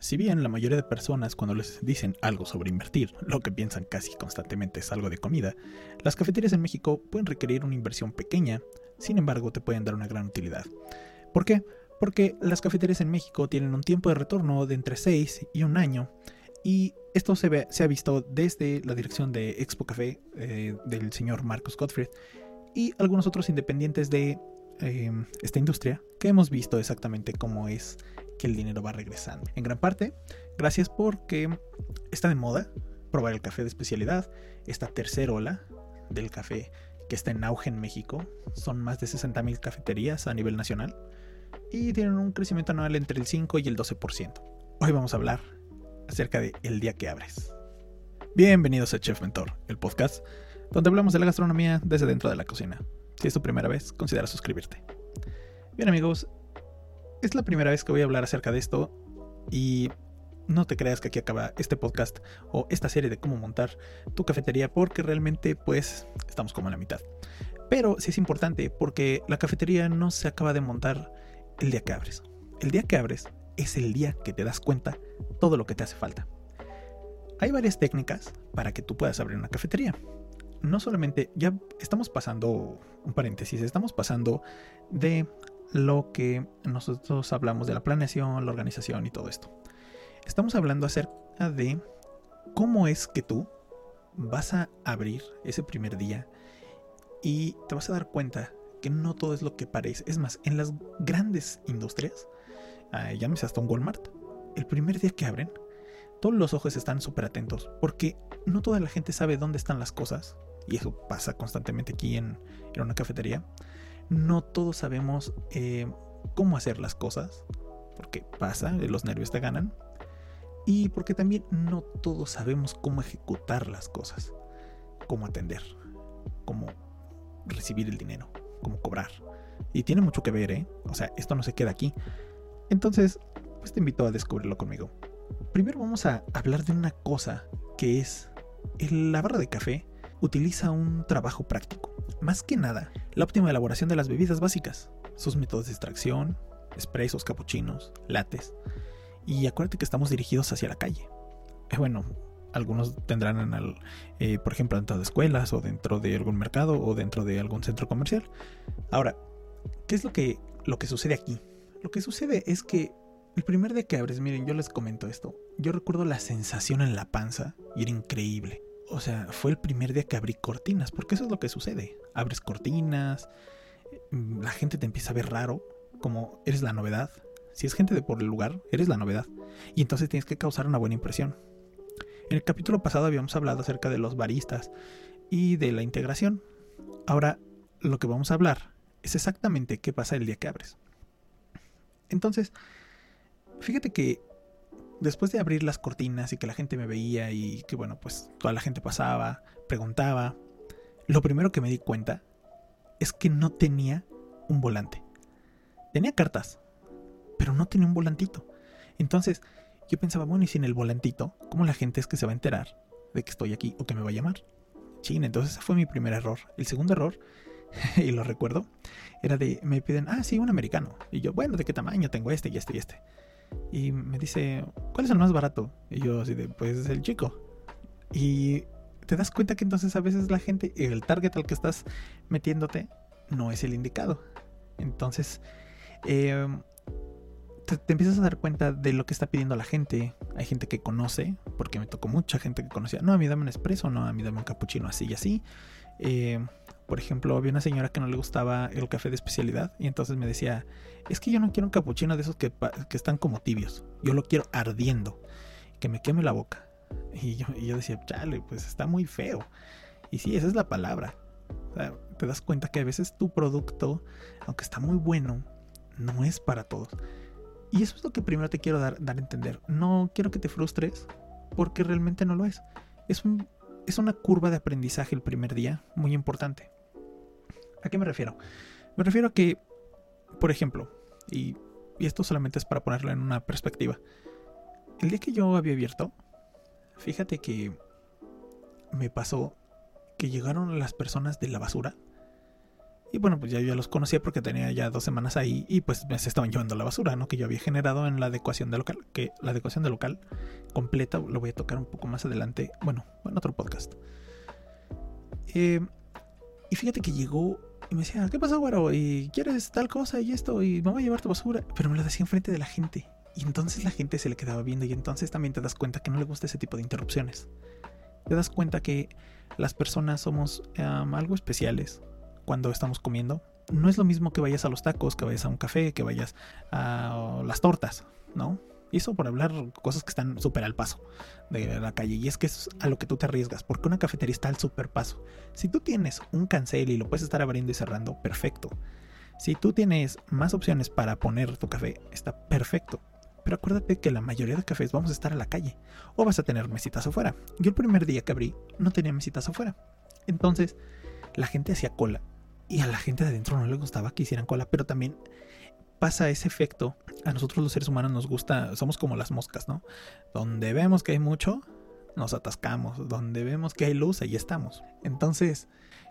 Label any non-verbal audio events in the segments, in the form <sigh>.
Si bien la mayoría de personas cuando les dicen algo sobre invertir, lo que piensan casi constantemente es algo de comida, las cafeterías en México pueden requerir una inversión pequeña, sin embargo te pueden dar una gran utilidad. ¿Por qué? Porque las cafeterías en México tienen un tiempo de retorno de entre 6 y un año, y esto se, ha visto desde la dirección de Expo Café eh, del señor Marcus Gottfried y algunos otros independientes de eh, esta industria que hemos visto exactamente cómo es que el dinero va regresando. En gran parte, gracias porque está de moda probar el café de especialidad, esta tercera ola del café que está en auge en México. Son más de 60.000 cafeterías a nivel nacional y tienen un crecimiento anual entre el 5 y el 12%. Hoy vamos a hablar acerca de el día que abres. Bienvenidos a Chef Mentor, el podcast donde hablamos de la gastronomía desde dentro de la cocina. Si es tu primera vez, considera suscribirte. Bien amigos, es la primera vez que voy a hablar acerca de esto y no te creas que aquí acaba este podcast o esta serie de cómo montar tu cafetería porque realmente pues estamos como en la mitad. Pero sí es importante porque la cafetería no se acaba de montar el día que abres. El día que abres es el día que te das cuenta todo lo que te hace falta. Hay varias técnicas para que tú puedas abrir una cafetería. No solamente, ya estamos pasando, un paréntesis, estamos pasando de lo que nosotros hablamos de la planeación, la organización y todo esto. Estamos hablando acerca de cómo es que tú vas a abrir ese primer día y te vas a dar cuenta que no todo es lo que parece. Es más, en las grandes industrias, uh, llámese hasta un Walmart, el primer día que abren, todos los ojos están súper atentos porque no toda la gente sabe dónde están las cosas y eso pasa constantemente aquí en una cafetería no todos sabemos eh, cómo hacer las cosas, porque pasa, los nervios te ganan, y porque también no todos sabemos cómo ejecutar las cosas, cómo atender, cómo recibir el dinero, cómo cobrar. Y tiene mucho que ver, ¿eh? O sea, esto no se queda aquí. Entonces, pues te invito a descubrirlo conmigo. Primero vamos a hablar de una cosa que es la barra de café utiliza un trabajo práctico. Más que nada, la óptima elaboración de las bebidas básicas, sus métodos de extracción, expresos, capuchinos, lates. Y acuérdate que estamos dirigidos hacia la calle. Eh, bueno, algunos tendrán, en eh, por ejemplo, dentro de escuelas o dentro de algún mercado o dentro de algún centro comercial. Ahora, ¿qué es lo que, lo que sucede aquí? Lo que sucede es que el primer día que abres, miren, yo les comento esto. Yo recuerdo la sensación en la panza y era increíble o sea, fue el primer día que abrí cortinas, porque eso es lo que sucede. Abres cortinas, mm, la gente te empieza a ver raro, como eres la novedad. Si es gente de por el lugar, eres la novedad. Y entonces tienes que causar una buena impresión. En el capítulo pasado habíamos hablado acerca de los baristas y de la integración. Ahora, lo que vamos a hablar es exactamente qué pasa el día que abres. Entonces, fíjate que después de abrir las cortinas y que la gente me veía y que bueno, pues toda la gente pasaba, preguntaba, lo primero que me di cuenta es que no tenía un volante. Tenía cartas, pero no tenía un volantito. Entonces yo pensaba, bueno, y sin el volantito, ¿cómo la gente es que se va a enterar de que estoy aquí o que me va a llamar? Chin, entonces ese fue mi primer error. El segundo error, <laughs> y lo recuerdo, era de, me piden, ah, sí, un americano. Y yo, bueno, ¿de qué tamaño? Tengo este y este y este. Y me dice, ¿cuál es el más barato? Y yo así de, pues el chico. Y te das cuenta que entonces a veces la gente, el target al que estás metiéndote, no es el indicado. Entonces, em, te, empiezas a dar cuenta de lo que está pidiendo la gente. Hay gente que conoce, porque me tocó mucha gente que conocía, no, a mí dame un espresso, no, a mí dame un cappuccino así y así. Eh, por ejemplo, había una señora que no le gustaba el café de especialidad y entonces me decía, es que yo no quiero un capuchino de esos que, están como tibios, yo lo quiero ardiendo, que me queme la boca. Y yo, y yo decía, chale, pues está muy feo. Y sí, esa es la palabra. te das cuenta que a veces tu producto, aunque está muy bueno, no es para todos. Y eso es lo que primero te quiero dar, dar a entender. No quiero que te frustres porque realmente no lo es. Es, un, es una curva de aprendizaje el primer día muy importante. ¿A qué me refiero? Me refiero a que, por ejemplo, y, esto solamente es para ponerlo en una perspectiva, el día que yo había abierto, fíjate que me pasó que llegaron las personas de la basura Y bueno, pues ya yo los conocía porque tenía ya dos semanas ahí y pues se estaban llevando la basura, ¿no? Que yo había generado en la adecuación de local, que la adecuación de local completa lo voy a tocar un poco más adelante, bueno, en otro podcast. Eh, y fíjate que llegó y me decía, ¿qué pasa, güero? ¿Y quieres tal cosa y esto? Y voy a llevar tu basura. Pero me lo decía enfrente de la gente. Y entonces la gente se le quedaba viendo y entonces también te das cuenta que no le gusta ese tipo de interrupciones. Te das cuenta que las personas somos algo especiales cuando estamos comiendo. No es lo mismo que vayas a los tacos, que vayas a un café, que vayas a las tortas, ¿no? Eso por hablar cosas que están súper al paso de la calle. Y es que es a lo que tú te arriesgas, porque una cafetería está al súper paso. Si tú tienes un cancel y lo puedes estar abriendo y cerrando, perfecto. Si tú tienes más opciones para poner tu café, está perfecto. Pero acuérdate que la mayoría de cafés vamos a estar a la calle o vas a tener mesitas afuera. Yo el primer día que abrí no tenía mesitas afuera. Entonces la gente hacía cola y a la gente de adentro no le gustaba que hicieran cola, pero también pasa ese efecto. A nosotros los seres humanos nos gusta, somos como las moscas, ¿no? Donde vemos que hay mucho, nos atascamos. Donde vemos que hay luz, ahí estamos. Entonces,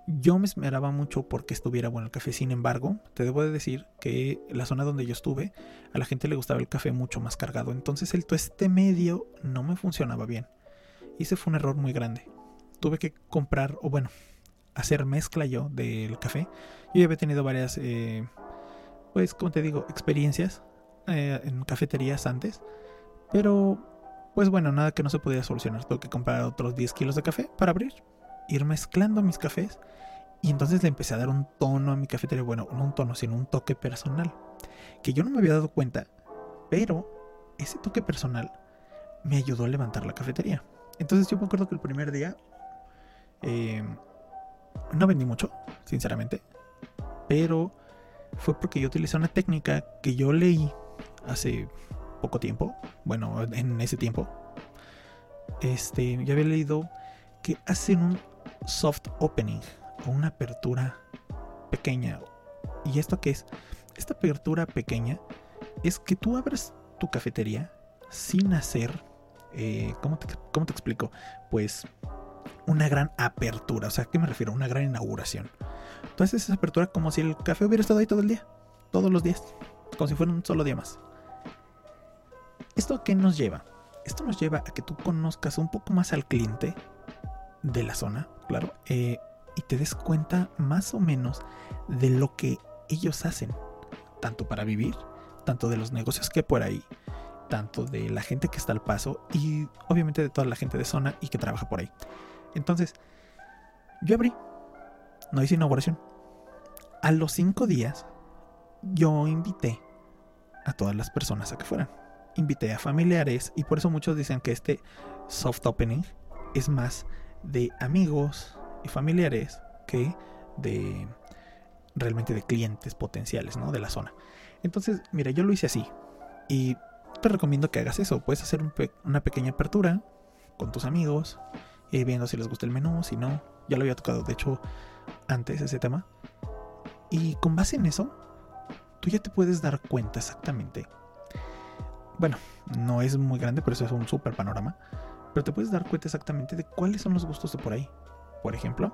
yo me esperaba mucho porque estuviera bueno el café. Sin embargo, te debo de decir que la zona donde yo estuve, a la gente le gustaba el café mucho más cargado. Entonces, el tueste medio no me funcionaba bien. Y ese fue un error muy grande. Tuve que comprar, o bueno, hacer mezcla yo del café. Yo había tenido varias eh, pues como te digo, experiencias eh, en cafeterías antes. Pero, pues bueno, nada que no se pudiera solucionar. Tuve que comprar otros 10 kilos de café para abrir, ir mezclando mis cafés. Y entonces le empecé a dar un tono a mi cafetería. Bueno, no un tono, sino un toque personal. Que yo no me había dado cuenta. Pero ese toque personal me ayudó a levantar la cafetería. Entonces yo me acuerdo que el primer día eh, no vendí mucho, sinceramente. Pero fue porque yo utilicé una técnica que yo leí hace poco tiempo, bueno, en ese tiempo. Este, ya había leído que hacen un soft opening o una apertura pequeña. ¿Y esto qué es? Esta apertura pequeña es que tú abres tu cafetería sin hacer, eh, ¿cómo, te, ¿cómo te explico? Pues una gran apertura. O sea, ¿a qué me refiero? Una gran inauguración. Entonces esa apertura como si el café hubiera estado ahí todo el día, todos los días, como si fuera un solo día más. ¿Esto qué nos lleva? Esto nos lleva a que tú conozcas un poco más al cliente de la zona, claro, eh, y te des cuenta más o menos de lo que ellos hacen, tanto para vivir, tanto de los negocios que hay por ahí, tanto de la gente que está al paso y obviamente de toda la gente de zona y que trabaja por ahí. Entonces, yo abrí no hice inauguración. A los cinco días, yo invité a todas las personas a que fueran. Invité a familiares y por eso muchos dicen que este soft opening es más de amigos y familiares que de realmente de clientes potenciales, ¿no? De la zona. Entonces, mira, yo lo hice así y te recomiendo que hagas eso. Puedes hacer una pequeña apertura con tus amigos, y viendo si les gusta el menú, si no. Ya lo había tocado, de hecho, antes ese tema. Y con base en eso, tú ya te puedes dar cuenta exactamente. Bueno, no es muy grande, pero eso es un super panorama. Pero te puedes dar cuenta exactamente de cuáles son los gustos de por ahí. Por ejemplo,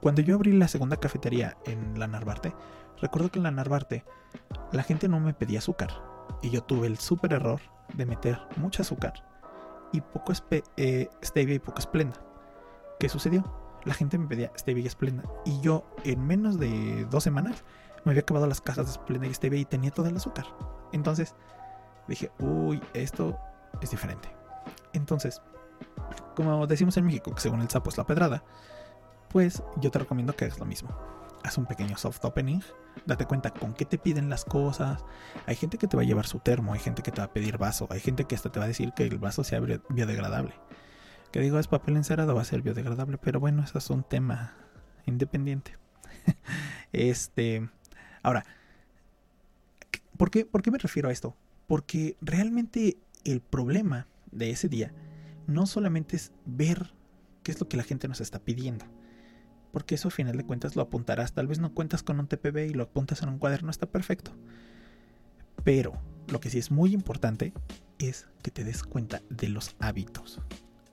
cuando yo abrí la segunda cafetería en la Narvarte, recuerdo que en la Narvarte la gente no me pedía azúcar. Y yo tuve el super error de meter mucho azúcar y poco eh, stevia y poco esplenda. ¿Qué sucedió? La gente me pedía stevia y Splenda. Y yo en menos de dos semanas me había acabado las cajas de Splenda y stevia y tenía todo el azúcar. Entonces dije, uy, esto es diferente. Entonces, como decimos en México, que según el sapo es la pedrada, pues yo te recomiendo que hagas lo mismo. Haz un pequeño soft opening, date cuenta con qué te piden las cosas. Hay gente que te va a llevar su termo, hay gente que te va a pedir vaso, hay gente que hasta te va a decir que el vaso sea biodegradable que digo es papel encerado va a ser biodegradable, pero bueno, eso es un tema independiente. <laughs> este, ahora, ¿por qué, ¿por qué me refiero a esto? Porque realmente el problema de ese día no solamente es ver qué es lo que la gente nos está pidiendo, porque eso a final de cuentas lo apuntarás, tal vez no cuentas con un TPB y lo apuntas en un cuaderno, está perfecto. Pero lo que sí es muy importante es que te des cuenta de los hábitos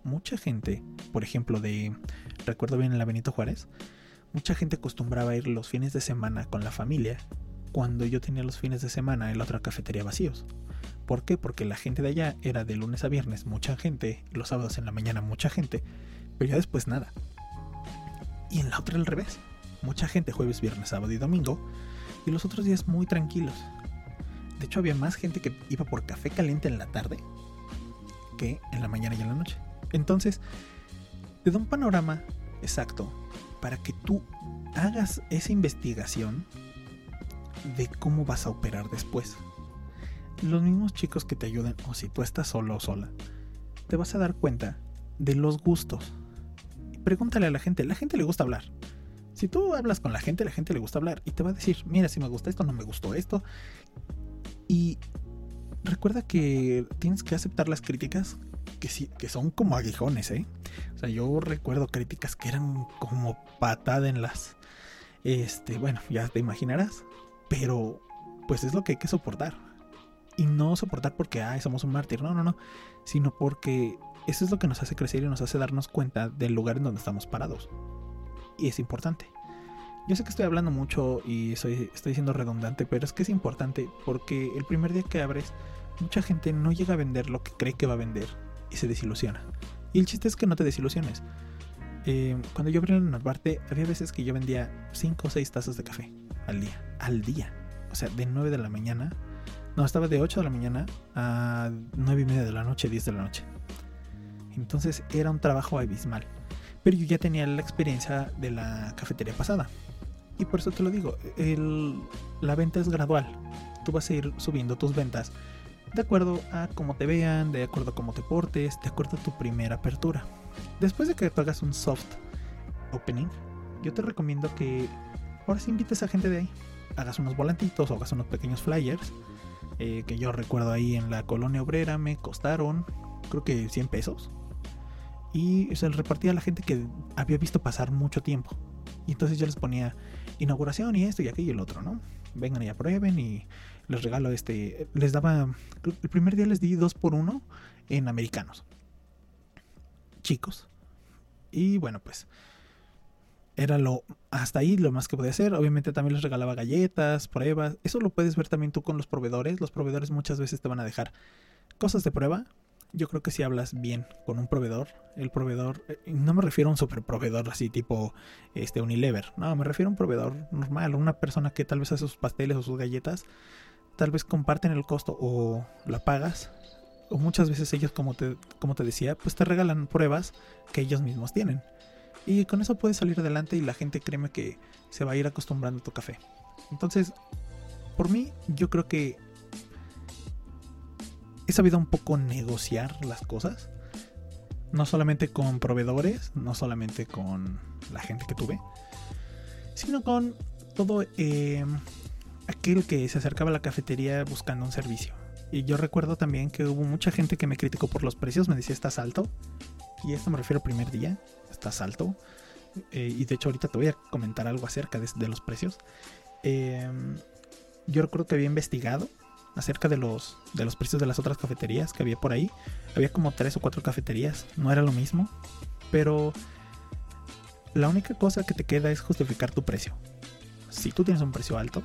mucha gente, por ejemplo, de, recuerdo bien en la Benito Juárez, mucha gente acostumbraba ir los fines de semana con la familia cuando yo tenía los fines de semana en la otra cafetería vacíos. ¿Por qué? Porque la gente de allá era de lunes a viernes mucha gente, los sábados en la mañana mucha gente, pero ya después nada. Y en la otra al revés. Mucha gente jueves, viernes, sábado y domingo, y los otros días muy tranquilos. De hecho, había más gente que iba por café caliente en la tarde que en la mañana y en la noche. Entonces, te da un panorama exacto para que tú hagas esa investigación de cómo vas a operar después. Los mismos chicos que te ayuden, o si tú estás solo o sola, te vas a dar cuenta de los gustos. Pregúntale a la gente, la gente le gusta hablar. Si tú hablas con la gente, la gente le gusta hablar y te va a decir, mira, si me gusta esto, no me gustó esto. Y recuerda que tienes que aceptar las críticas que, son como aguijones, ¿eh? O sea, yo recuerdo críticas que eran como patada en las... Este, bueno, ya te imaginarás. Pero, pues es lo que hay que soportar. Y no soportar porque, ay, somos un mártir. No, no, no. Sino porque eso es lo que nos hace crecer y nos hace darnos cuenta del lugar en donde estamos parados. Y es importante. Yo sé que estoy hablando mucho y soy, estoy siendo redundante, pero es que es importante porque el primer día que abres, mucha gente no llega a vender lo que cree que va a vender y se desilusiona. Y el chiste es que no te desilusiones. Eh, cuando yo abrí en Narvarte, había veces que yo vendía 5 o 6 tazas de café al día. Al día. O sea, de 9 de la mañana. No, estaba de 8 de la mañana a 9 y media de la noche, 10 de la noche. Entonces era un trabajo abismal. Pero yo ya tenía la experiencia de la cafetería pasada. Y por eso te lo digo, la venta es gradual. Tú vas a ir subiendo tus ventas de acuerdo a cómo te vean, de acuerdo a cómo te portes, de acuerdo a tu primera apertura. Después de que tú un soft opening, yo te recomiendo que ahora sí invites a gente de ahí. Hagas unos volantitos o hagas unos pequeños flyers. Eh, que yo recuerdo ahí en la colonia obrera me costaron creo que 100 pesos. Y se les repartía a la gente que había visto pasar mucho tiempo. Y entonces yo les ponía inauguración y esto y aquello y el otro, ¿no? Vengan y aprueben y les regalo este. Les daba. El primer día les di dos por uno en americanos. Chicos. Y bueno, pues. Era lo. Hasta ahí lo más que podía hacer. Obviamente también les regalaba galletas, pruebas. Eso lo puedes ver también tú con los proveedores. Los proveedores muchas veces te van a dejar cosas de prueba. Yo creo que si hablas bien con un proveedor, el proveedor, eh, no me refiero a un super proveedor así tipo este Unilever, no, me refiero a un proveedor normal, una persona que tal vez hace sus pasteles o sus galletas, tal vez comparten el costo o la pagas. O muchas veces ellos, como te, como te decía, pues te regalan pruebas que ellos mismos tienen. Y con eso puedes salir adelante y la gente créeme que se va a ir acostumbrando a tu café. Entonces, por mí, yo creo que he sabido un poco negociar las cosas. No solamente con proveedores, no solamente con la gente que tuve, sino con todo eh, aquel que se acercaba a la cafetería buscando un servicio. Y yo recuerdo también que hubo mucha gente que me criticó por los precios, me decía, estás alto. Y esto me refiero al primer día, estás alto. Eh, y de hecho ahorita te voy a comentar algo acerca de, los precios. Em, yo recuerdo que había investigado acerca de los, de los precios de las otras cafeterías que había por ahí. Había como tres o cuatro cafeterías, no era lo mismo. Pero la única cosa que te queda es justificar tu precio. Si tú tienes un precio alto,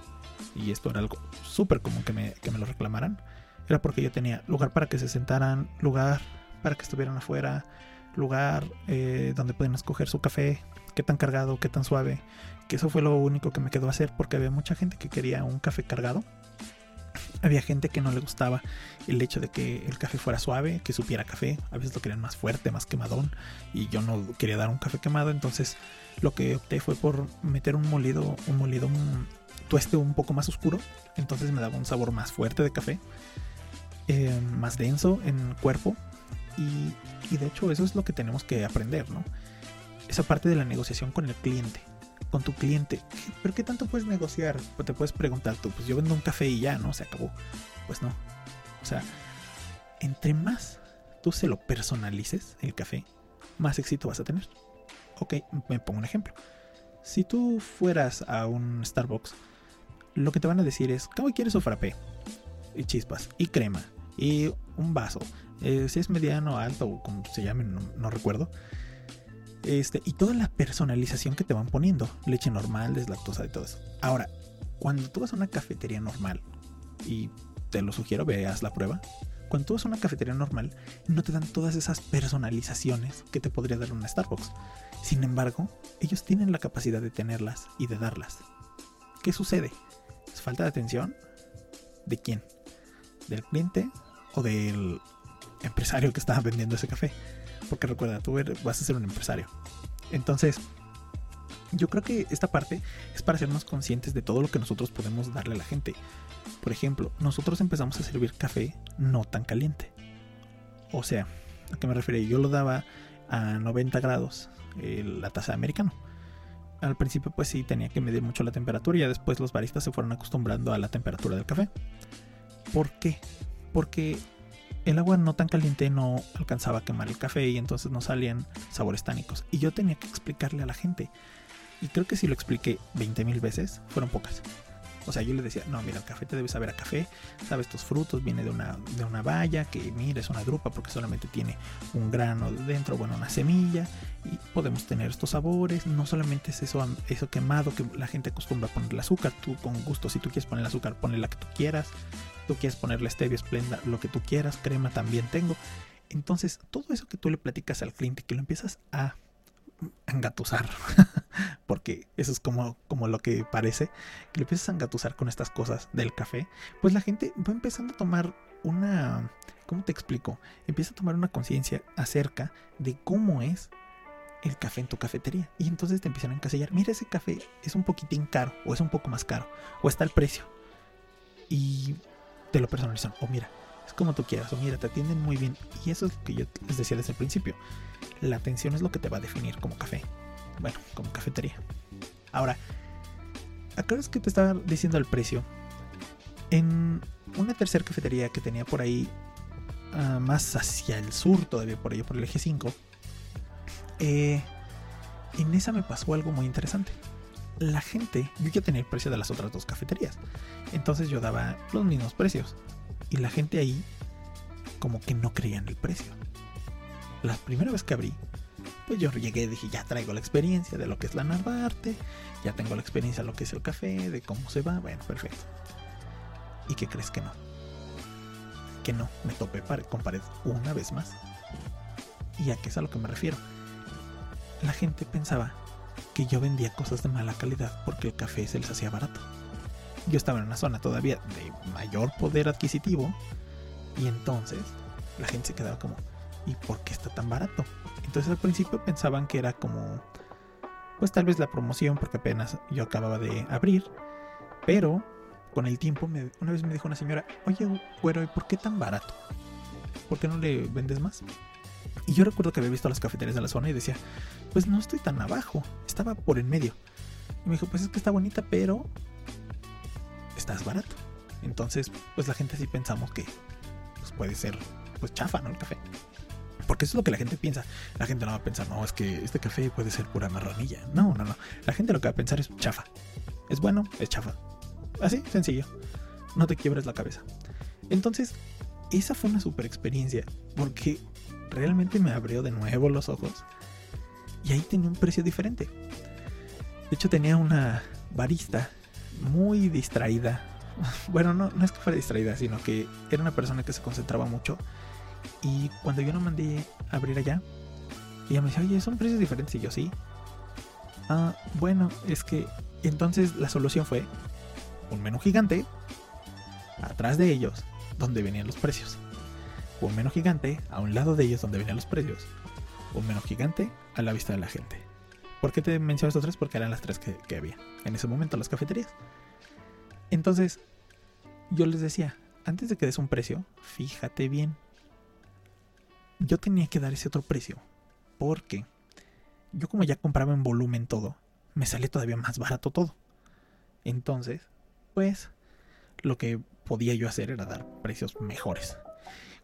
y esto era algo súper común que me, que me lo reclamaran, era porque yo tenía lugar para que se sentaran, lugar para que estuvieran afuera, lugar eh, donde pueden escoger su café, qué tan cargado, qué tan suave, que eso fue lo único que me quedó hacer porque había mucha gente que quería un café cargado. Había gente que no le gustaba el hecho de que el café fuera suave, que supiera café. A veces lo querían más fuerte, más quemadón. Y yo no quería dar un café quemado. Entonces lo que opté fue por meter un molido, un molido, tueste un poco más oscuro, entonces me daba un sabor más fuerte de café, eh, más denso en cuerpo y, y, de hecho eso es lo que tenemos que aprender, ¿no? Esa parte de la negociación con el cliente, con tu cliente. ¿Pero qué tanto puedes negociar? Te puedes preguntar tú, pues yo vendo un café y ya, ¿no? Se acabó. Pues no. O sea, entre más tú se lo personalices, el café, más éxito vas a tener. Ok, me pongo un ejemplo. Si tú fueras a un Starbucks lo que te van a decir es, ¿cómo quieres su frappé? Y chispas, y crema, y un vaso. Eh, si es mediano, alto, o como se llame, no, recuerdo. Este, y toda la personalización que te van poniendo. Leche normal, deslactosa, de todo eso. Ahora, cuando tú vas a una cafetería normal, y te lo sugiero, veas la prueba. Cuando tú vas a una cafetería normal, no te dan todas esas personalizaciones que te podría dar una Starbucks. Sin embargo, ellos tienen la capacidad de tenerlas y de darlas. ¿Qué sucede? ¿Es falta de atención? ¿De quién? ¿Del cliente o del empresario que estaba vendiendo ese café? Porque recuerda, tú vas a ser un empresario. Entonces, yo creo que esta parte es para hacernos conscientes de todo lo que nosotros podemos darle a la gente. Por ejemplo, nosotros empezamos a servir café no tan caliente. O sea, ¿a qué me refiero? Yo lo daba a 90 grados, la taza de americano. Al principio pues sí tenía que medir mucho la temperatura y ya después los baristas se fueron acostumbrando a la temperatura del café. ¿Por qué? Porque el agua no tan caliente no alcanzaba a quemar el café y entonces no salían sabores tánicos. Y yo tenía que explicarle a la gente. Y creo que si lo expliqué 20.000 veces, fueron pocas. O sea, yo le decía, no, mira, el café te debe saber a café, sabes, estos frutos, viene de una, de una valla, que mira, es una drupa porque solamente tiene un grano dentro, bueno, una semilla, y podemos tener estos sabores, no solamente es eso, eso quemado que la gente acostumbra ponerle azúcar, tú con gusto, si tú quieres poner azúcar, ponle la que tú quieras, tú quieres ponerle stevia, esplenda, lo que tú quieras, crema también tengo. Entonces, todo eso que tú le platicas al cliente, que lo empiezas a engatusar, <laughs> porque eso es como, como lo que parece, que le empiezas a engatusar con estas cosas del café, pues la gente va empezando a tomar una, ¿cómo te explico? Empieza a tomar una conciencia acerca de cómo es el café en tu cafetería. Y entonces te empiezan a encasillar, mira ese café es un poquitín caro, o es un poco más caro, o está el precio. Y te lo personalizan, o mira, es como tú quieras, o mira, te atienden muy bien. Y eso es lo que yo les decía desde el principio. La atención es lo que te va a definir como café. Bueno, como cafetería. Ahora, acá es que te estaba diciendo el precio. En una tercera cafetería que tenía por ahí, ah, más hacia el sur, todavía por ahí, por el eje 5, eh, en esa me pasó algo muy interesante. La gente, yo ya tenía el precio de las otras dos cafeterías, entonces yo daba los mismos precios. Y la gente ahí, como que no creía en el precio la primera vez que abrí, pues yo llegué y dije, ya traigo la experiencia de lo que es la Narvarte, ya tengo la experiencia de lo que es el café, de cómo se va, bueno, perfecto. ¿Y qué crees que no? Que no, me topé con pared una vez más. ¿Y a qué es a lo que me refiero? La gente pensaba que yo vendía cosas de mala calidad porque el café se les hacía barato. Yo estaba en una zona todavía de mayor poder adquisitivo y entonces la gente se quedaba como, ¿y por qué está tan barato? Entonces al principio pensaban que era como, pues tal vez la promoción, porque apenas yo acababa de abrir, pero con el tiempo, una vez me dijo una señora, oye, güero, ¿y por qué tan barato? ¿Por qué no le vendes más? Y yo recuerdo que había visto las cafeterías de la zona y decía, pues no estoy tan abajo, estaba por en medio. Y me dijo, pues es que está bonita, pero estás barato. Entonces, pues la gente sí pensamos que pues puede ser pues chafa, ¿no? El café. Porque eso es lo que la gente piensa. La gente no va a pensar, no, es que este café puede ser pura marronilla. No, no, no. La gente lo que va a pensar es chafa. Es bueno, es chafa. Así, sencillo. No te quiebres la cabeza. Entonces, esa fue una super experiencia. Porque realmente me abrió de nuevo los ojos. Y ahí tenía un precio diferente. De hecho, tenía una barista muy distraída. <laughs> Bueno, no, no es que fuera distraída, sino que era una persona que se concentraba mucho y cuando yo no mandé a abrir allá, ella me decía, oye, son precios diferentes. Y yo, sí. Ah, bueno, es que entonces la solución fue un menú gigante atrás de ellos, donde venían los precios. Un menú gigante a un lado de ellos, donde venían los precios. Un menú gigante a la vista de la gente. ¿Por qué te menciono estos tres? Porque eran las tres que, que había en ese momento las cafeterías. Entonces, yo les decía, antes de que des un precio, fíjate bien yo tenía que dar ese otro precio. Porque yo como ya compraba en volumen todo, me sale todavía más barato todo. Entonces, pues lo que podía yo hacer era dar precios mejores.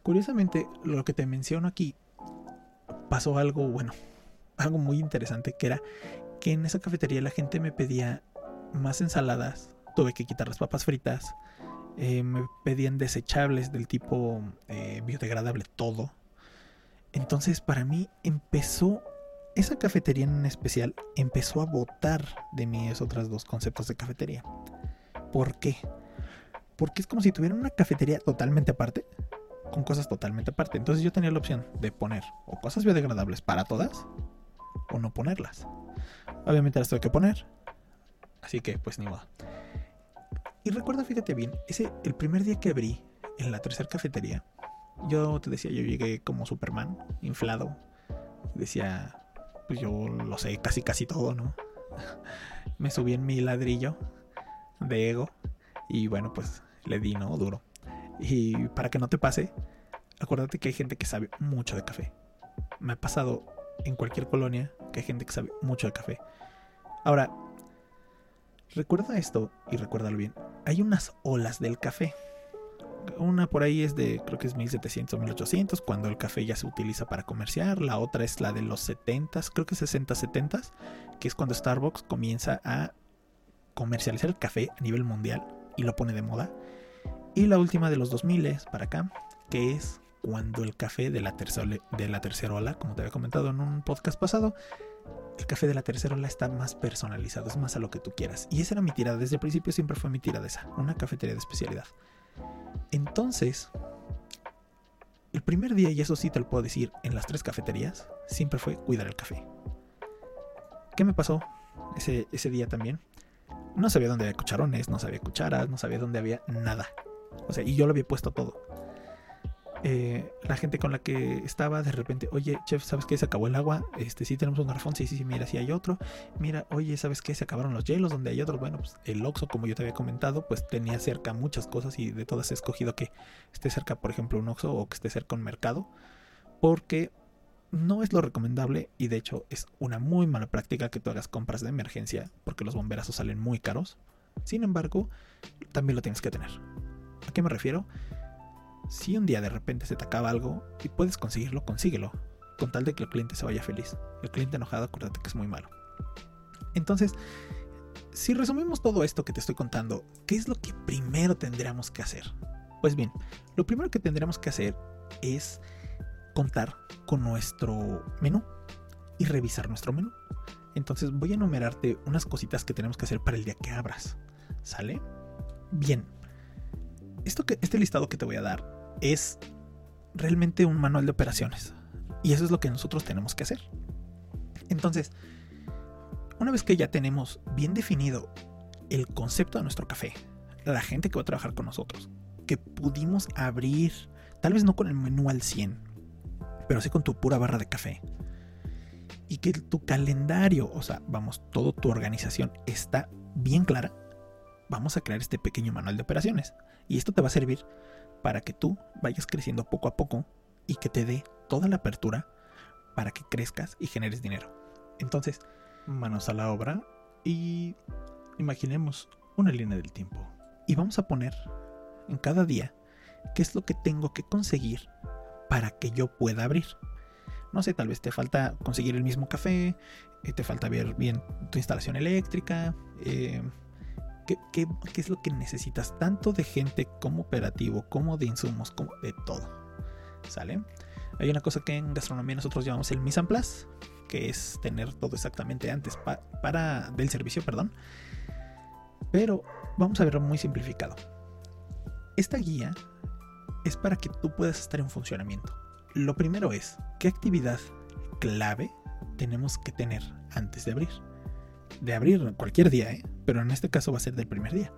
Curiosamente, lo que te menciono aquí pasó algo bueno, <laughs> algo muy interesante que era que en esa cafetería la gente me pedía más ensaladas, tuve que quitar las papas fritas, eh, me pedían desechables del tipo eh, biodegradable todo, entonces para mí empezó esa cafetería en especial empezó a votar de mí esos otros dos conceptos de cafetería. ¿Por qué? Porque es como si tuviera una cafetería totalmente aparte, con cosas totalmente aparte. Entonces yo tenía la opción de poner o cosas biodegradables para todas o no ponerlas. Obviamente las tuve que poner. Así que pues ni modo. Y recuerda, fíjate bien, ese el primer día que abrí en la tercera cafetería, yo te decía, yo llegué como Superman, inflado. Decía, pues yo lo sé casi casi todo, ¿no? <laughs> Me subí en mi ladrillo de ego y bueno, pues le di, ¿no? Duro. Y para que no te pase, acuérdate que hay gente que sabe mucho de café. Me ha pasado en cualquier colonia que hay gente que sabe mucho de café. Ahora, recuerda esto y recuérdalo bien. Hay unas olas del café. Una por ahí es de, creo que es 1700 o 1800, cuando el café ya se utiliza para comerciar. La otra es la de los 70, creo que 60, 70, que es cuando Starbucks comienza a comercializar el café a nivel mundial y lo pone de moda. Y la última de los 2000 para acá, que es cuando el café de la, tercera, de la tercera ola, como te había comentado en un podcast pasado, el café de la tercera ola está más personalizado, es más a lo que tú quieras. Y esa era mi tirada, desde el principio siempre fue mi tirada esa, una cafetería de especialidad. Entonces, el primer día, y eso sí te lo puedo decir, en las tres cafeterías, siempre fue cuidar el café. ¿Qué me pasó ese, ese día también? No sabía dónde había cucharones, no sabía cucharas, no sabía dónde había nada. O sea, y yo lo había puesto todo. Eh, la gente con la que estaba de repente, oye, chef, ¿sabes qué? Se acabó el agua. Este, sí tenemos un garrafón, sí, sí, sí, mira, sí hay otro. Mira, oye, ¿sabes qué? Se acabaron los hielos, donde hay otros. Bueno, pues el Oxxo, como yo te había comentado, pues tenía cerca muchas cosas y de todas he escogido que esté cerca, por ejemplo, un Oxxo o que esté cerca un mercado. Porque no es lo recomendable y de hecho es una muy mala práctica que tú hagas compras de emergencia porque los bomberazos salen muy caros. Sin embargo, también lo tienes que tener. ¿A qué me refiero? Si un día de repente se te acaba algo y puedes conseguirlo, consíguelo, con tal de que el cliente se vaya feliz. El cliente enojado, acuérdate que es muy malo. Entonces, si resumimos todo esto que te estoy contando, ¿qué es lo que primero tendríamos que hacer? Pues bien, lo primero que tendríamos que hacer es contar con nuestro menú y revisar nuestro menú. Entonces voy a enumerarte unas cositas que tenemos que hacer para el día que abras. ¿Sale? Bien. Esto que, este listado que te voy a dar es realmente un manual de operaciones. Y eso es lo que nosotros tenemos que hacer. Entonces, una vez que ya tenemos bien definido el concepto de nuestro café, la gente que va a trabajar con nosotros, que pudimos abrir, tal vez no con el menú al 100, pero sí con tu pura barra de café. Y que tu calendario, o sea, vamos, toda tu organización está bien clara, vamos a crear este pequeño manual de operaciones. Y esto te va a servir para que tú vayas creciendo poco a poco y que te dé toda la apertura para que crezcas y generes dinero. Entonces, manos a la obra y imaginemos una línea del tiempo. Y vamos a poner en cada día qué es lo que tengo que conseguir para que yo pueda abrir. No sé, tal vez te falta conseguir el mismo café, eh, te falta ver bien tu instalación eléctrica, eh, ¿qué, es lo que necesitas tanto de gente como operativo, como de insumos, como de todo. ¿Sale? Hay una cosa que en gastronomía nosotros llamamos el mise en place, que es tener todo exactamente antes para del servicio, perdón. Pero vamos a verlo muy simplificado. Esta guía es para que tú puedas estar en funcionamiento. Lo primero es, ¿qué actividad clave tenemos que tener antes de abrir? De abrir cualquier día, ¿eh? pero en este caso va a ser del primer día.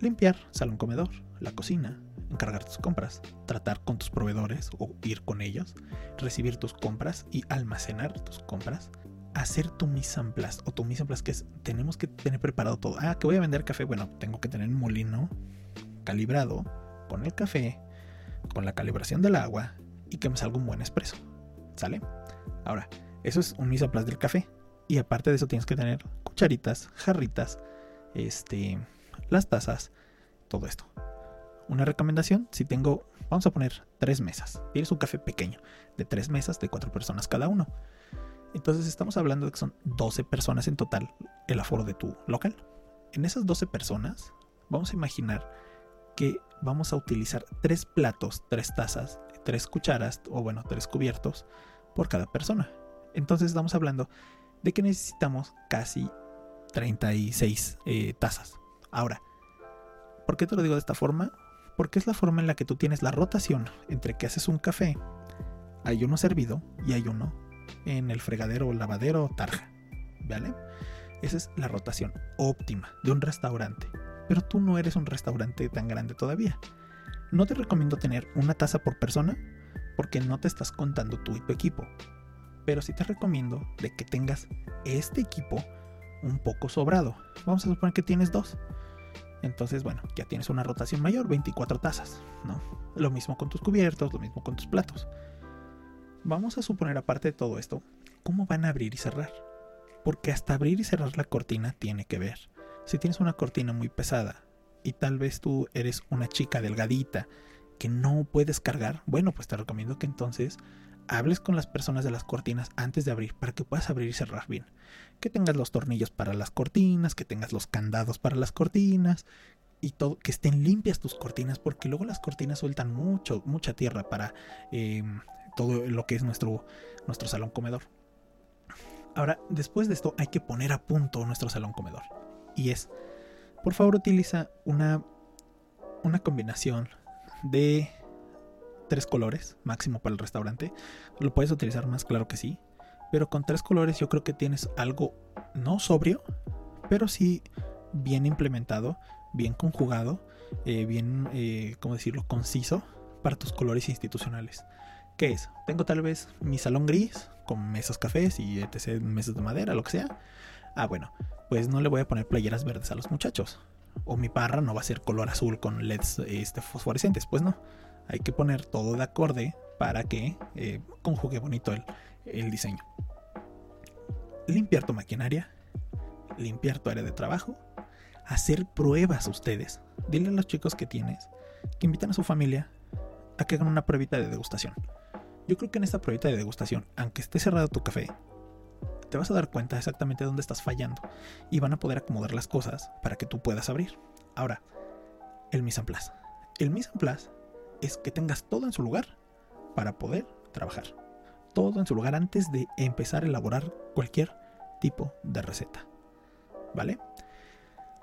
Limpiar salón comedor, la cocina, encargar tus compras, tratar con tus proveedores o ir con ellos, recibir tus compras y almacenar tus compras, hacer tu mise en o tu mise en que es tenemos que tener preparado todo. Ah, que voy a vender café, bueno, tengo que tener un molino calibrado con el café, con la calibración del agua y que me salga un buen espresso. ¿Sale? Ahora, eso es un mise del café. Y aparte de eso tienes que tener cucharitas, jarritas, este, las tazas, todo esto. Una recomendación, si tengo, vamos a poner tres mesas. Tienes un café pequeño, de tres mesas, de cuatro personas cada uno. Entonces estamos hablando de que son 12 personas en total el aforo de tu local. En esas 12 personas, vamos a imaginar que vamos a utilizar tres platos, tres tazas, tres cucharas o bueno, tres cubiertos por cada persona. Entonces estamos hablando de que necesitamos casi 36 eh, tazas. Ahora, ¿por qué te lo digo de esta forma? Porque es la forma en la que tú tienes la rotación entre que haces un café, hay uno servido y hay uno en el fregadero, lavadero o tarja. ¿Vale? Esa es la rotación óptima de un restaurante. Pero tú no eres un restaurante tan grande todavía. No te recomiendo tener una taza por persona porque no te estás contando tú y tu equipo. Pero sí te recomiendo de que tengas este equipo un poco sobrado. Vamos a suponer que tienes dos. Entonces, bueno, ya tienes una rotación mayor, 24 tazas, ¿no? Lo mismo con tus cubiertos, lo mismo con tus platos. Vamos a suponer aparte de todo esto, ¿cómo van a abrir y cerrar? Porque hasta abrir y cerrar la cortina tiene que ver. Si tienes una cortina muy pesada y tal vez tú eres una chica delgadita que no puedes cargar, bueno, pues te recomiendo que entonces hables con las personas de las cortinas antes de abrir para que puedas abrir y cerrar bien. Que tengas los tornillos para las cortinas, que tengas los candados para las cortinas y todo, que estén limpias tus cortinas porque luego las cortinas sueltan mucho, mucha tierra para em, todo lo que es nuestro, nuestro salón comedor. Ahora, después de esto hay que poner a punto nuestro salón comedor. Y es, por favor utiliza una, una combinación de tres colores máximo para el restaurante. Lo puedes utilizar más, claro que sí. Pero con tres colores yo creo que tienes algo no sobrio, pero sí bien implementado, bien conjugado, eh, bien, eh, ¿cómo decirlo?, conciso para tus colores institucionales. ¿Qué es? Tengo tal vez mi salón gris con mesas cafés y etc, mesas de madera, lo que sea. Ah, bueno, pues no le voy a poner playeras verdes a los muchachos. O mi barra no va a ser color azul con LEDs este, fosforescentes, pues no. Hay que poner todo de acorde para que eh, conjugue bonito el, diseño. Limpiar tu maquinaria, limpiar tu área de trabajo, hacer pruebas ustedes. Dile a los chicos que tienes que invitan a su familia a que hagan una pruebita de degustación. Yo creo que en esta pruebita de degustación, aunque esté cerrado tu café, te vas a dar cuenta exactamente dónde estás fallando y van a poder acomodar las cosas para que tú puedas abrir. Ahora, el mise en place. El mise en place es que tengas todo en su lugar para poder trabajar. Todo en su lugar antes de empezar a elaborar cualquier tipo de receta. ¿Vale?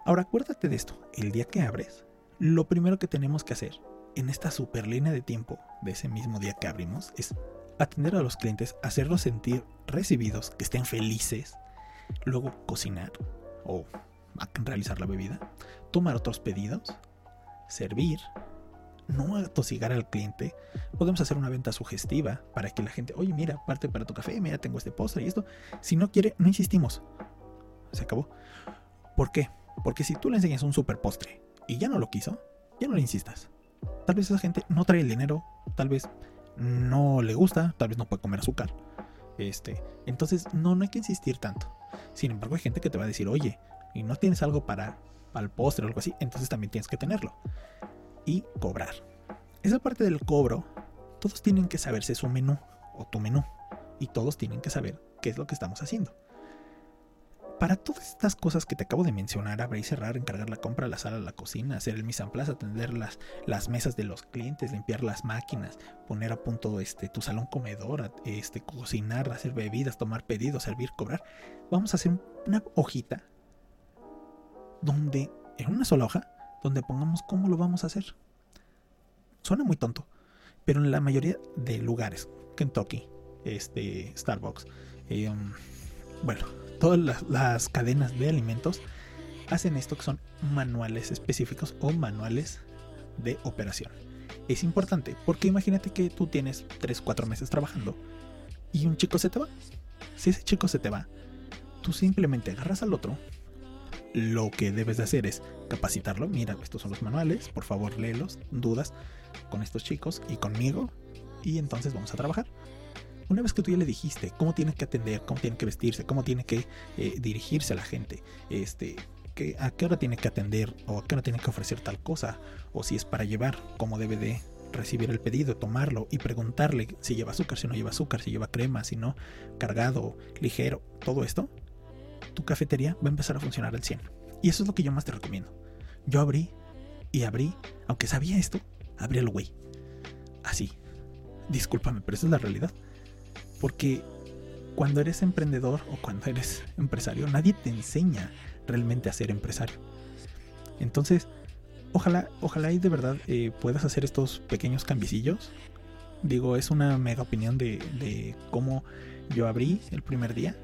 Ahora acuérdate de esto. El día que abres, lo primero que tenemos que hacer en esta super línea de tiempo de ese mismo día que abrimos es atender a los clientes, hacerlos sentir recibidos, que estén felices, luego cocinar o realizar la bebida, tomar otros pedidos, servir, no atosigar al cliente. Podemos hacer una venta sugestiva para que la gente, oye, mira, parte para tu café, mira, tengo este postre y esto. Si no quiere, no insistimos. Se acabó. ¿Por qué? Porque si tú le enseñas un super postre y ya no lo quiso, ya no le insistas. Tal vez esa gente no trae el dinero, tal vez no le gusta, tal vez no puede comer azúcar. Este, entonces no, hay que insistir tanto. Sin embargo, hay gente que te va a decir, oye, y no tienes algo para, para el postre o algo así, entonces también tienes que tenerlo. Y cobrar. Esa parte del cobro, todos tienen que saberse su menú o tu menú. Y todos tienen que saber qué es lo que estamos haciendo. Para todas estas cosas que te acabo de mencionar, abrir y cerrar, encargar la compra, la sala, la cocina, hacer el mise en place, atender las, las mesas de los clientes, limpiar las máquinas, poner a punto este, tu salón comedor, este, cocinar, hacer bebidas, tomar pedidos, servir, cobrar, vamos a hacer una hojita donde, en una sola hoja, donde pongamos cómo lo vamos a hacer. Suena muy tonto, pero en la mayoría de lugares, Kentucky, este, Starbucks, eh, bueno, todas las, cadenas de alimentos hacen esto que son manuales específicos o manuales de operación. Es importante porque imagínate que tú tienes 3, 4 meses trabajando y un chico se te va. Si ese chico se te va, tú simplemente agarras al otro. Lo que debes de hacer es capacitarlo. Mira, estos son los manuales, por favor léelos, dudas con estos chicos y conmigo y entonces vamos a trabajar. Una vez que tú ya le dijiste cómo tiene que atender, cómo tiene que vestirse, cómo tiene que eh, dirigirse a la gente, este, que, a qué hora tiene que atender o a qué hora tiene que ofrecer tal cosa, o si es para llevar, cómo debe de recibir el pedido, tomarlo y preguntarle si lleva azúcar, si no lleva azúcar, si lleva crema, si no, cargado, ligero, todo esto, tu cafetería va a empezar a funcionar al 100. Y eso es lo que yo más te recomiendo. Yo abrí y abrí, aunque sabía esto, abrí el güey. Así. Discúlpame, pero esa es la realidad. Porque cuando eres emprendedor o cuando eres empresario, nadie te enseña realmente a ser empresario. Entonces, ojalá, ojalá y de verdad eh, puedas hacer estos pequeños cambicillos. Digo, es una mega opinión de cómo yo abrí el primer día.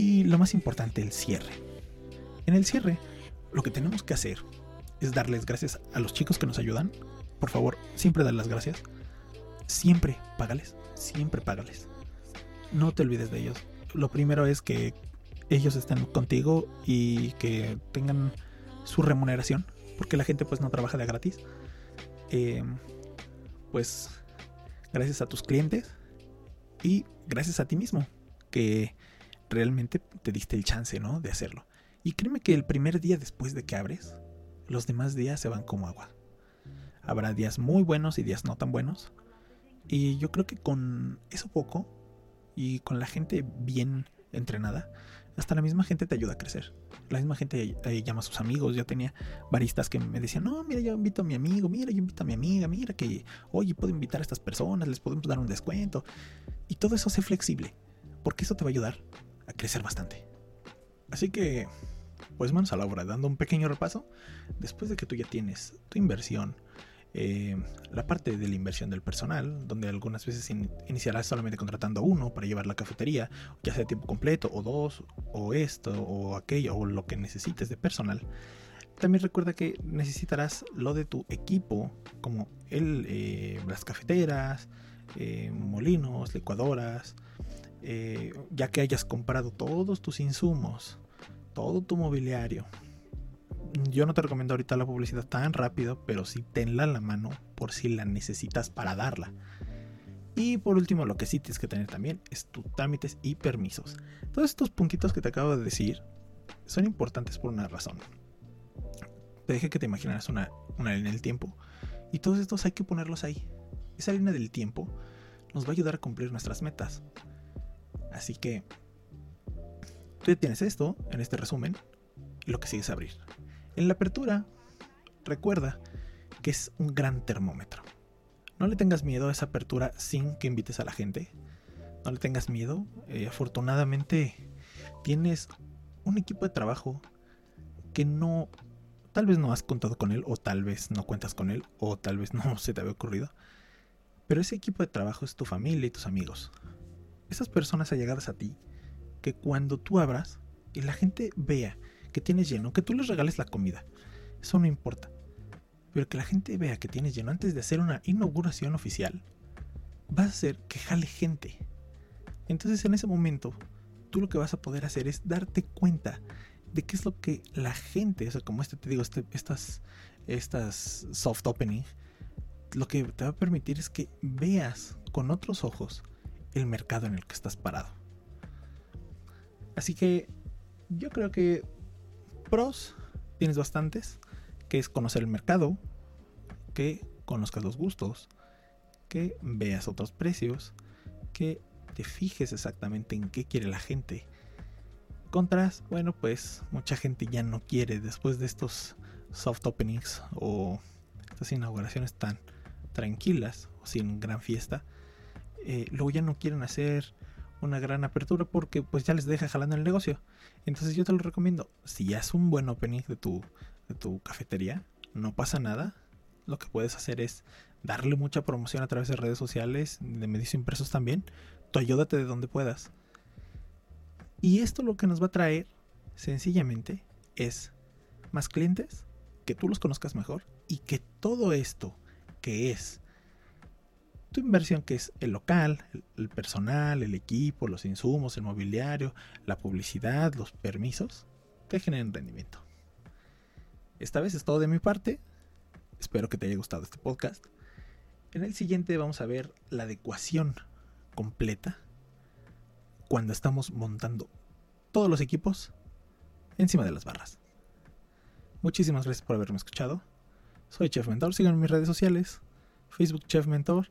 Y lo más importante, el cierre. En el cierre, lo que tenemos que hacer es darles gracias a los chicos que nos ayudan. Por favor, siempre dar las gracias. Siempre págales, siempre págales. No te olvides de ellos. Lo primero es que ellos estén contigo y que tengan su remuneración, porque la gente pues no trabaja de gratis. Eh, pues gracias a tus clientes y gracias a ti mismo, que realmente te diste el chance, ¿no? De hacerlo. Y créeme que el primer día después de que abres, los demás días se van como agua. Habrá días muy buenos y días no tan buenos. Y yo creo que con eso poco y con la gente bien entrenada, hasta la misma gente te ayuda a crecer. La misma gente llama a sus amigos. Yo tenía baristas que me decían, no, mira, yo invito a mi amigo, mira, yo invito a mi amiga, mira que, oye, puedo invitar a estas personas, les podemos dar un descuento. Y todo eso sé flexible, porque eso te va a ayudar crecer bastante. Así que, pues manos a la obra, dando un pequeño repaso, después de que tú ya tienes tu inversión, eh, la parte de la inversión del personal, donde algunas veces iniciarás solamente contratando a uno para llevar la cafetería, ya sea tiempo completo, o dos, o esto, o aquello, o lo que necesites de personal. También recuerda que necesitarás lo de tu equipo, como el, eh, las cafeteras, eh, molinos, licuadoras, ya que hayas comprado todos tus insumos, todo tu mobiliario, yo no te recomiendo ahorita la publicidad tan rápido, pero sí tenla en la mano por si la necesitas para darla. Y por último, lo que sí tienes que tener también es tus trámites y permisos. Todos estos puntitos que te acabo de decir son importantes por una razón. Te dije que te imaginaras una, una línea del tiempo. Y todos estos hay que ponerlos ahí. Esa línea del tiempo nos va a ayudar a cumplir nuestras metas. Así que tú tienes esto en este resumen y lo que sigue es abrir. En la apertura, recuerda que es un gran termómetro. No le tengas miedo a esa apertura sin que invites a la gente. No le tengas miedo. Eh, afortunadamente tienes un equipo de trabajo que no, tal vez no has contado con él o tal vez no cuentas con él o tal vez <laughs> no se te había ocurrido. Pero ese equipo de trabajo es tu familia y tus amigos. Esas personas allegadas a ti que cuando tú abras y la gente vea que tienes lleno, que tú les regales la comida. Eso no importa. Pero que la gente vea que tienes lleno antes de hacer una inauguración oficial, va a hacer que jale gente. Entonces en ese momento, tú lo que vas a poder hacer es darte cuenta de qué es lo que la gente, o sea, como este te digo, este, estas, estas soft opening, lo que te va a permitir es que veas con otros ojos el mercado en el que estás parado. Así que yo creo que pros tienes bastantes, que es conocer el mercado, que conozcas los gustos, que veas otros precios, que te fijes exactamente en qué quiere la gente. Contras, bueno, pues mucha gente ya no quiere después de estos soft openings o estas inauguraciones tan tranquilas o sin gran fiesta. Eh, luego ya no quieren hacer una gran apertura porque pues ya les deja jalando el negocio. Entonces yo te lo recomiendo. Si ya es un buen opening de tu, de tu cafetería, no pasa nada. Lo que puedes hacer es darle mucha promoción a través de redes sociales, de medios impresos también. Tú ayúdate de donde puedas. Y esto lo que nos va a traer, sencillamente, es más clientes, que tú los conozcas mejor y que todo esto que es tu inversión que es el local, el, personal, el equipo, los insumos, el mobiliario, la publicidad, los permisos, te generen rendimiento. Esta vez es todo de mi parte. Espero que te haya gustado este podcast. En el siguiente vamos a ver la adecuación completa cuando estamos montando todos los equipos encima de las barras. Muchísimas gracias por haberme escuchado. Soy Chef Mentor, síganme en mis redes sociales, Facebook Chef Mentor